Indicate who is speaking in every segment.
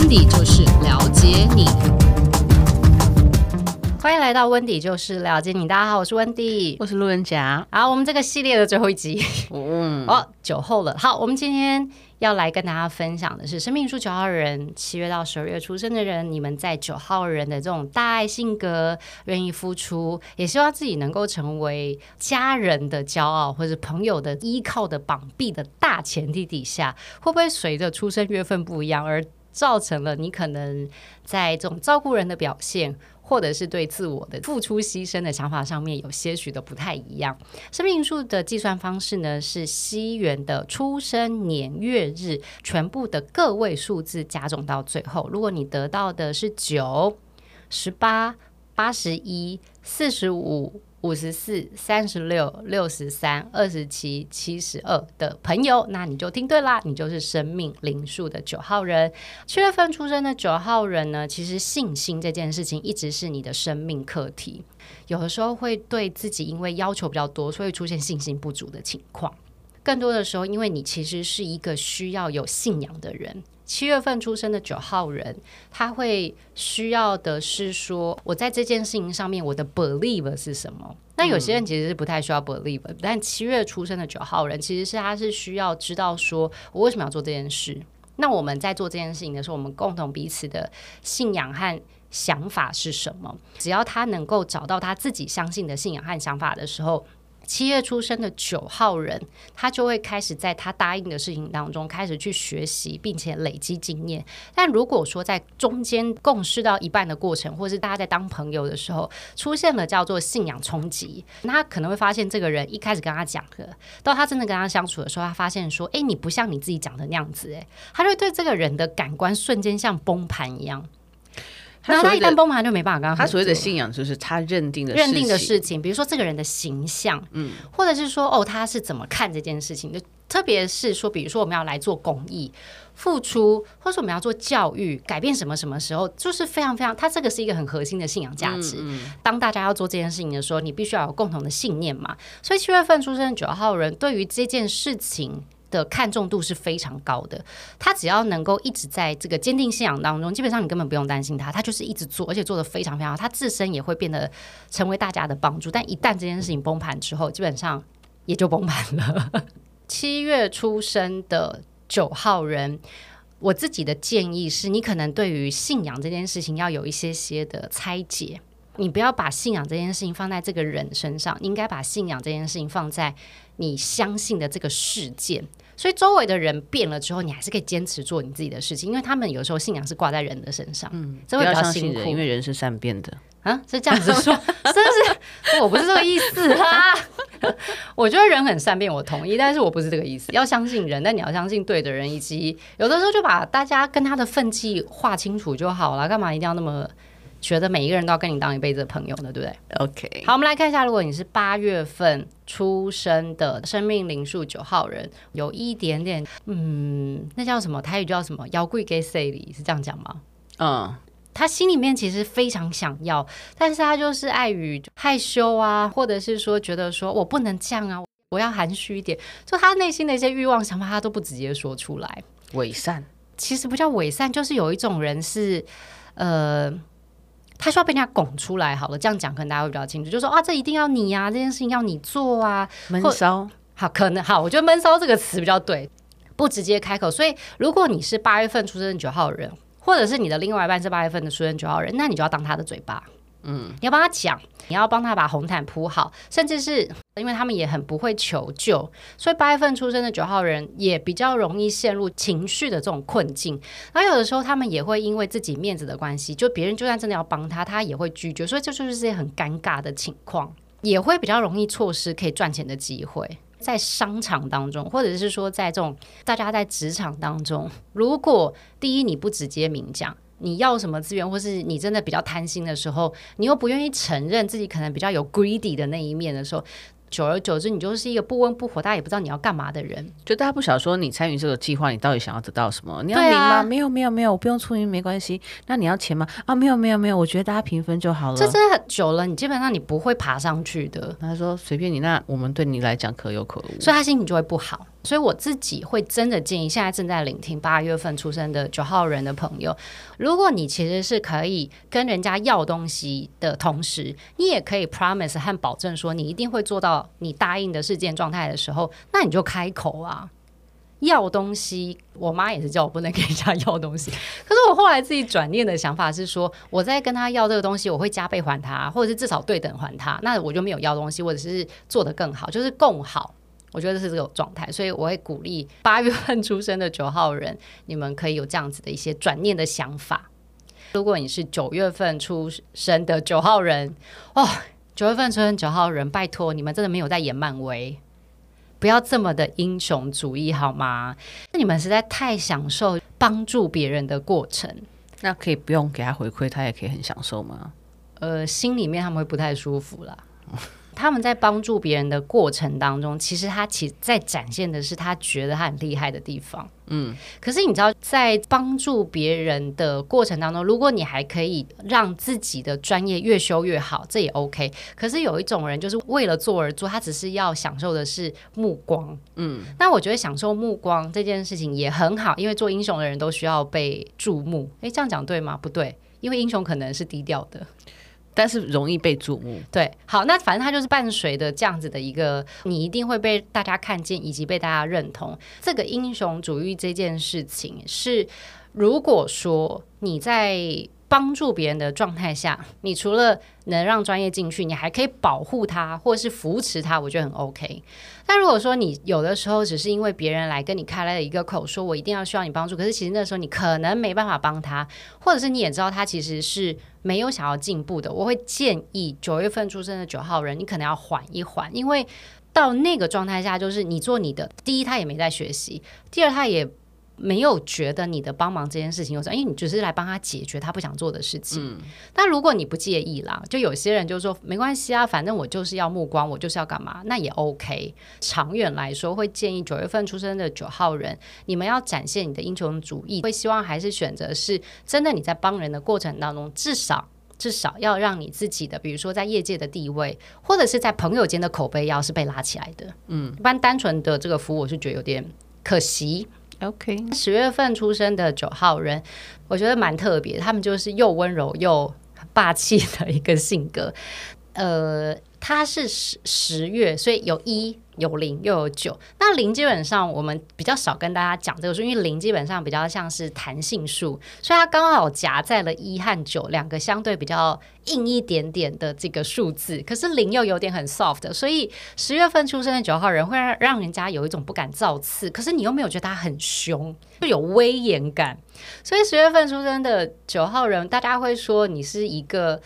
Speaker 1: 温迪就是了解你，欢迎来到温迪就是了解你。大家好，我是温迪，
Speaker 2: 我是路人甲。
Speaker 1: 好，我们这个系列的最后一集，
Speaker 2: 嗯，
Speaker 1: 哦，酒后了。好，我们今天。要来跟大家分享的是生命数九号人，七月到十二月出生的人，你们在九号人的这种大爱性格，愿意付出，也希望自己能够成为家人的骄傲，或者朋友的依靠的绑臂的大前提底下，会不会随着出生月份不一样，而造成了你可能在这种照顾人的表现？或者是对自我的付出牺牲的想法上面有些许的不太一样。生命数的计算方式呢，是西元的出生年月日全部的个位数字加总到最后。如果你得到的是九、十八、八十一、四十五。五十四、三十六、六十三、二十七、七十二的朋友，那你就听对啦，你就是生命灵数的九号人。七月份出生的九号人呢，其实信心这件事情一直是你的生命课题。有的时候会对自己因为要求比较多，所以出现信心不足的情况。更多的时候，因为你其实是一个需要有信仰的人。七月份出生的九号人，他会需要的是说，我在这件事情上面，我的 believe 是什么？那有些人其实是不太需要 believe，嗯，但七月出生的九号人，其实是他是需要知道说，我为什么要做这件事？那我们在做这件事情的时候，我们共同彼此的信仰和想法是什么？只要他能够找到他自己相信的信仰和想法的时候。七月出生的九号人，他就会开始在他答应的事情当中开始去学习，并且累积经验。但如果说在中间共事到一半的过程，或是大家在当朋友的时候，出现了叫做信仰冲击，那他可能会发现这个人一开始跟他讲的，到他真的跟他相处的时候，他发现说：“哎，你不像你自己讲的那样子。”哎，他就会对这个人的感官瞬间像崩盘一样。那他一旦崩盘就没办法跟他。
Speaker 2: 他所谓的信仰就是他认定的
Speaker 1: 认定的事情，比如说这个人的形象，嗯，或者是说哦，他是怎么看这件事情的？特别是说，比如说我们要来做公益、付出，或者说我们要做教育、改变什么什么时候，就是非常非常，他这个是一个很核心的信仰价值。嗯嗯。当大家要做这件事情的时候，你必须要有共同的信念嘛。所以七月份出生的九号人，对于这件事情。的看重度是非常高的，他只要能够一直在这个坚定信仰当中，基本上你根本不用担心他，他就是一直做，而且做得非常非常好，他自身也会变得成为大家的帮助。但一旦这件事情崩盘之后，基本上也就崩盘了。七月出生的九号人，我自己的建议是你可能对于信仰这件事情要有一些些的拆解，你不要把信仰这件事情放在这个人身上，你应该把信仰这件事情放在你相信的这个事件。所以周围的人变了之后，你还是可以坚持做你自己的事情，因为他们有时候信仰是挂在人的身上，嗯，这会比较辛苦，
Speaker 2: 因为人是善变的
Speaker 1: 啊，是这样子说，真是我不是这个意思啊。我觉得人很善变，我同意，但是我不是这个意思。要相信人，但你要相信对的人，以及有的时候就把大家跟他的分际划清楚就好了，干嘛一定要那么？觉得每一个人都要跟你当一辈子的朋友呢，对不对
Speaker 2: ？OK，
Speaker 1: 好，我们来看一下，如果你是八月份出生的生命灵数九号人，有一点点，嗯，那叫什么？台语叫什么？妖怪给谁里是这样讲吗？嗯，他心里面其实非常想要，但是他就是碍于害羞啊，或者是说觉得说我不能这样啊，我要含蓄一点，就他内心的一些欲望想法，他都不直接说出来。
Speaker 2: 伪善，
Speaker 1: 其实不叫伪善，就是有一种人是，呃。他需要被人家拱出来，好了，这样讲可能大家会比较清楚，就说啊，这一定要你呀、啊，这件事情要你做啊，
Speaker 2: 闷骚，
Speaker 1: 好，可能好，我觉得闷骚这个词比较对，不直接开口。所以，如果你是八月份出生的九号人，或者是你的另外一半是八月份的出生九号人，那你就要当他的嘴巴。嗯，你要帮他讲，你要帮他把红毯铺好，甚至是因为他们也很不会求救，所以八月份出生的九号人也比较容易陷入情绪的这种困境。然后有的时候他们也会因为自己面子的关系，就别人就算真的要帮他，他也会拒绝，所以这就是这些很尴尬的情况，也会比较容易错失可以赚钱的机会。在商场当中，或者是说在这种大家在职场当中，如果第一你不直接明讲。你要什么资源，或是你真的比较贪心的时候，你又不愿意承认自己可能比较有 greedy 的那一面的时候，久而久之，你就是一个不温不火，大家也不知道你要干嘛的人。
Speaker 2: 就大家不晓得说你参与这个计划，你到底想要得到什么？你要名吗？啊、没有，没有，没有，我不用出名，没关系。那你要钱吗？啊，没有，没有，没有，我觉得大家平分就好了。
Speaker 1: 这真的很久了，你基本上你不会爬上去的。
Speaker 2: 他说随便你，那我们对你来讲可有可无，
Speaker 1: 所以他心情就会不好。所以我自己会真的建议，现在正在聆听八月份出生的九号人的朋友，如果你其实是可以跟人家要东西的同时，你也可以 promise 和保证说你一定会做到你答应的事件状态的时候，那你就开口啊，要东西。我妈也是叫我不能跟人家要东西，可是我后来自己转念的想法是说，我在跟他要这个东西，我会加倍还他，或者是至少对等还他，那我就没有要东西，或者是做得更好，就是共好。我觉得是这种状态，所以我会鼓励八月份出生的九号人，你们可以有这样子的一些转念的想法。如果你是九月份出生的九号人，哦，九月份出生九号人，拜托你们真的没有在演漫威，不要这么的英雄主义好吗？那你们实在太享受帮助别人的过程，
Speaker 2: 那可以不用给他回馈，他也可以很享受吗？
Speaker 1: 呃，心里面他们会不太舒服啦。他们在帮助别人的过程当中，其实他其在展现的是他觉得他很厉害的地方。嗯，可是你知道，在帮助别人的过程当中，如果你还可以让自己的专业越修越好，这也 OK。可是有一种人就是为了做而做，他只是要享受的是目光。嗯，那我觉得享受目光这件事情也很好，因为做英雄的人都需要被注目。诶，这样讲对吗？不对，因为英雄可能是低调的。
Speaker 2: 但是容易被注目，
Speaker 1: 对，好，那反正它就是伴随的这样子的一个，你一定会被大家看见，以及被大家认同。这个英雄主义这件事情是，如果说你在。帮助别人的状态下，你除了能让专业进去，你还可以保护他，或是扶持他，我觉得很 OK。但如果说你有的时候只是因为别人来跟你开了一个口，说我一定要需要你帮助，可是其实那时候你可能没办法帮他，或者是你也知道他其实是没有想要进步的，我会建议九月份出生的九号人，你可能要缓一缓，因为到那个状态下，就是你做你的，第一他也没在学习，第二他也。没有觉得你的帮忙这件事情有什么，因为你只是来帮他解决他不想做的事情。嗯。但如果你不介意啦，就有些人就说没关系啊，反正我就是要目光，我就是要干嘛，那也 OK。长远来说，会建议九月份出生的九号人，你们要展现你的英雄主义，会希望还是选择是真的你在帮人的过程当中，至少至少要让你自己的，比如说在业界的地位，或者是在朋友间的口碑，要是被拉起来的。嗯，一般单纯的这个服务，我是觉得有点可惜。
Speaker 2: OK，
Speaker 1: 十月份出生的九号人，我觉得蛮特别，他们就是又温柔又霸气的一个性格。呃，它是十十月，所以有一。有零又有九，那零基本上我们比较少跟大家讲这个数，因为零基本上比较像是弹性数，所以它刚好夹在了一和九两个相对比较硬一点点的这个数字。可是零又有点很 soft，所以十月份出生的九号人会让让人家有一种不敢造次，可是你又没有觉得他很凶，就有威严感。所以十月份出生的九号人，大家会说你是一个。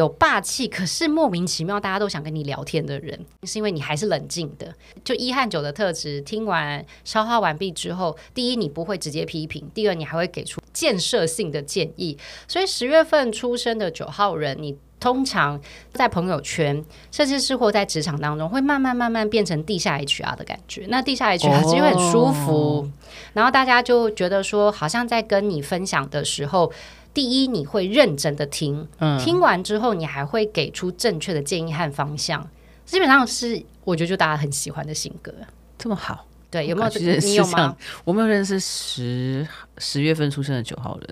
Speaker 1: 有霸气，可是莫名其妙大家都想跟你聊天的人，是因为你还是冷静的。就一和九的特质，听完消化完毕之后，第一你不会直接批评，第二你还会给出建设性的建议。所以十月份出生的九号人，你通常在朋友圈，甚至是或在职场当中，会慢慢慢慢变成地下 HR 的感觉。那地下 HR 就会很舒服，哦，然后大家就觉得说，好像在跟你分享的时候。第一，你会认真的听，嗯，听完之后，你还会给出正确的建议和方向。基本上是我觉得就大家很喜欢的性格，
Speaker 2: 这么好。
Speaker 1: 对，有没有？你有吗？
Speaker 2: 我没有认识十十月份出生的九号人，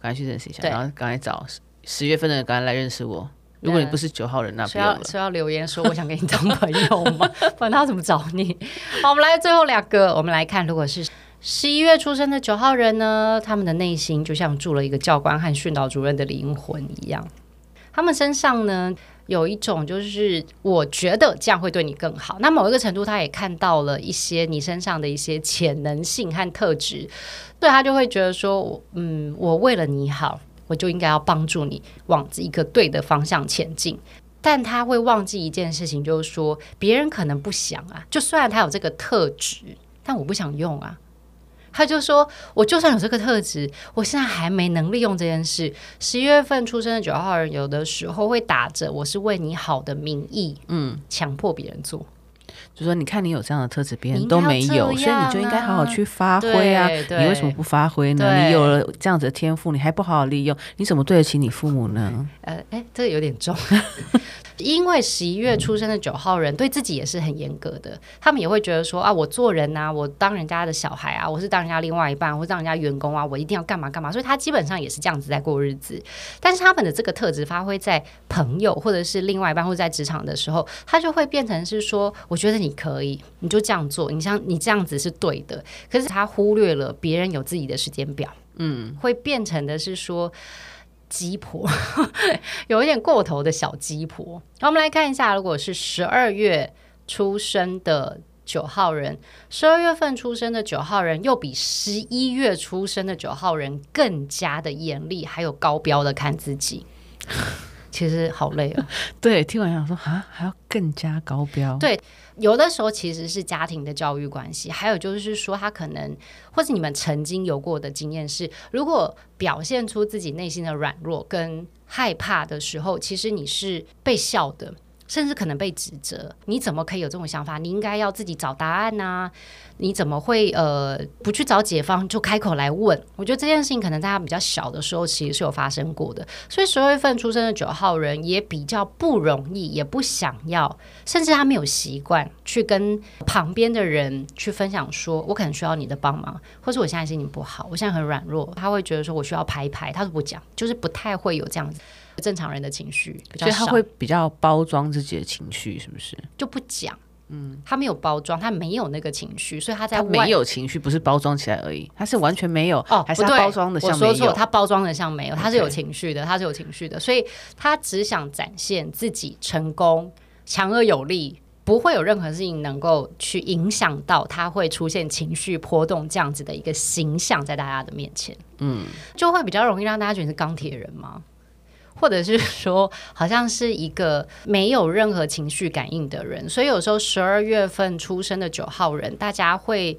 Speaker 2: 赶快去认识一下，然后赶快找十月份的人赶快来认识我。如果你不是九号人，那不要
Speaker 1: 是要留言说我想跟你当朋友吗？不然他怎么找你？好，我们来最后两个，我们来看，如果是。十一月出生的九号人呢，他们的内心就像住了一个教官和训导主任的灵魂一样。他们身上呢，有一种就是我觉得这样会对你更好。那某一个程度，他也看到了一些你身上的一些潜能性和特质，对他就会觉得说，嗯，我为了你好，我就应该要帮助你往一个对的方向前进。但他会忘记一件事情，就是说别人可能不想啊，就虽然他有这个特质，但我不想用啊。他就说：“我就算有这个特质，我现在还没能利用这件事。十一月份出生的九号人，有的时候会打着我是为你好的名义，嗯，强迫别人做。
Speaker 2: 就说你看你有这样的特质，别人都没有，啊、所以你就应该好好去发挥啊！你为什么不发挥呢？你有了这样子的天赋，你还不好好利用，你怎么对得起你父母呢？
Speaker 1: 呃，哎，这个有点重。”因为十一月出生的九号人对自己也是很严格的，他们也会觉得说啊，我做人啊，我当人家的小孩啊，我是当人家另外一半，或当人家员工啊，我一定要干嘛干嘛，所以他基本上也是这样子在过日子。但是他们的这个特质发挥在朋友或者是另外一半或者在职场的时候，他就会变成是说，我觉得你可以，你就这样做，你像你这样子是对的。可是他忽略了别人有自己的时间表，嗯，会变成的是说。鸡婆，有一点过头的小鸡婆。我们来看一下，如果是十二月出生的九号人，十二月份出生的九号人，又比十一月出生的九号人更加的严厉，还有高标的看自己。其实好累哦！
Speaker 2: 对，听完想说啊，还要更加高标。
Speaker 1: 对，有的时候其实是家庭的教育关系，还有就是说他可能，或是你们曾经有过的经验是，如果表现出自己内心的软弱跟害怕的时候，其实你是被笑的。甚至可能被指责，你怎么可以有这种想法？你应该要自己找答案呐、你怎么会呃不去找解方就开口来问？我觉得这件事情可能在他比较小的时候其实是有发生过的，所以十二月份出生的九号人也比较不容易，也不想要，甚至他没有习惯去跟旁边的人去分享，说我可能需要你的帮忙，或是我现在心情不好，我现在很软弱，他会觉得说我需要拍一拍，他都不讲，就是不太会有这样子。正常人的情绪，
Speaker 2: 所以他会比较包装自己的情绪，是不是？
Speaker 1: 就不讲，嗯，他没有包装，他没有那个情绪，所以他在
Speaker 2: 他没有情绪，不是包装起来而已，他是完全没有哦，还是他包装的像没有？
Speaker 1: 我说错，他包装的像没有，他是有情绪的，他是有情绪的，所以他只想展现自己成功、强而有力，不会有任何事情能够去影响到他会出现情绪波动这样子的一个形象在大家的面前，嗯，就会比较容易让大家觉得是钢铁人吗？或者是说，好像是一个没有任何情绪感应的人，所以有时候十二月份出生的九号人，大家会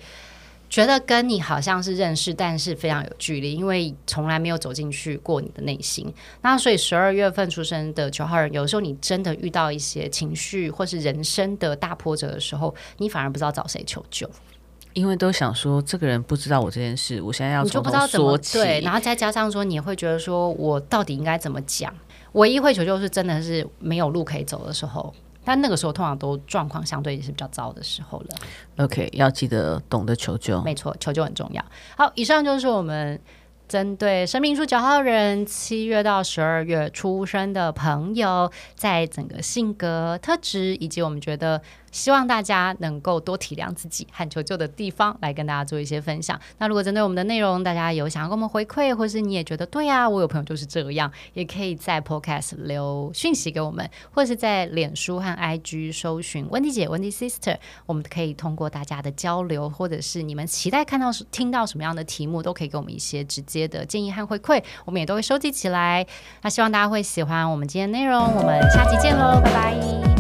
Speaker 1: 觉得跟你好像是认识，但是非常有距离，因为从来没有走进去过你的内心。那所以十二月份出生的九号人，有时候你真的遇到一些情绪或是人生的大波折的时候，你反而不知道找谁求救。
Speaker 2: 因为都想说，这个人不知道我这件事，我现在要从头说起。
Speaker 1: 对，然后再加上说，你会觉得说我到底应该怎么讲？唯一会求救是真的是没有路可以走的时候，但那个时候通常都状况相对也是比较糟的时候了。
Speaker 2: OK，要记得懂得求救，
Speaker 1: 没错，求救很重要。好，以上就是我们。针对生命数九号人，七月到十二月出生的朋友，在整个性格特质以及我们觉得希望大家能够多体谅自己和求救的地方，来跟大家做一些分享。那如果针对我们的内容，大家有想要跟我们回馈，或是你也觉得对啊，我有朋友就是这样，也可以在 Podcast 留讯息给我们，或是在脸书和 IG 搜寻温蒂姐、温蒂 Sister，我们可以通过大家的交流，或者是你们期待看到、听到什么样的题目，都可以给我们一些直接。的建议和回馈，我们也都会收集起来。那希望大家会喜欢我们今天的内容，我们下期见喽，拜拜。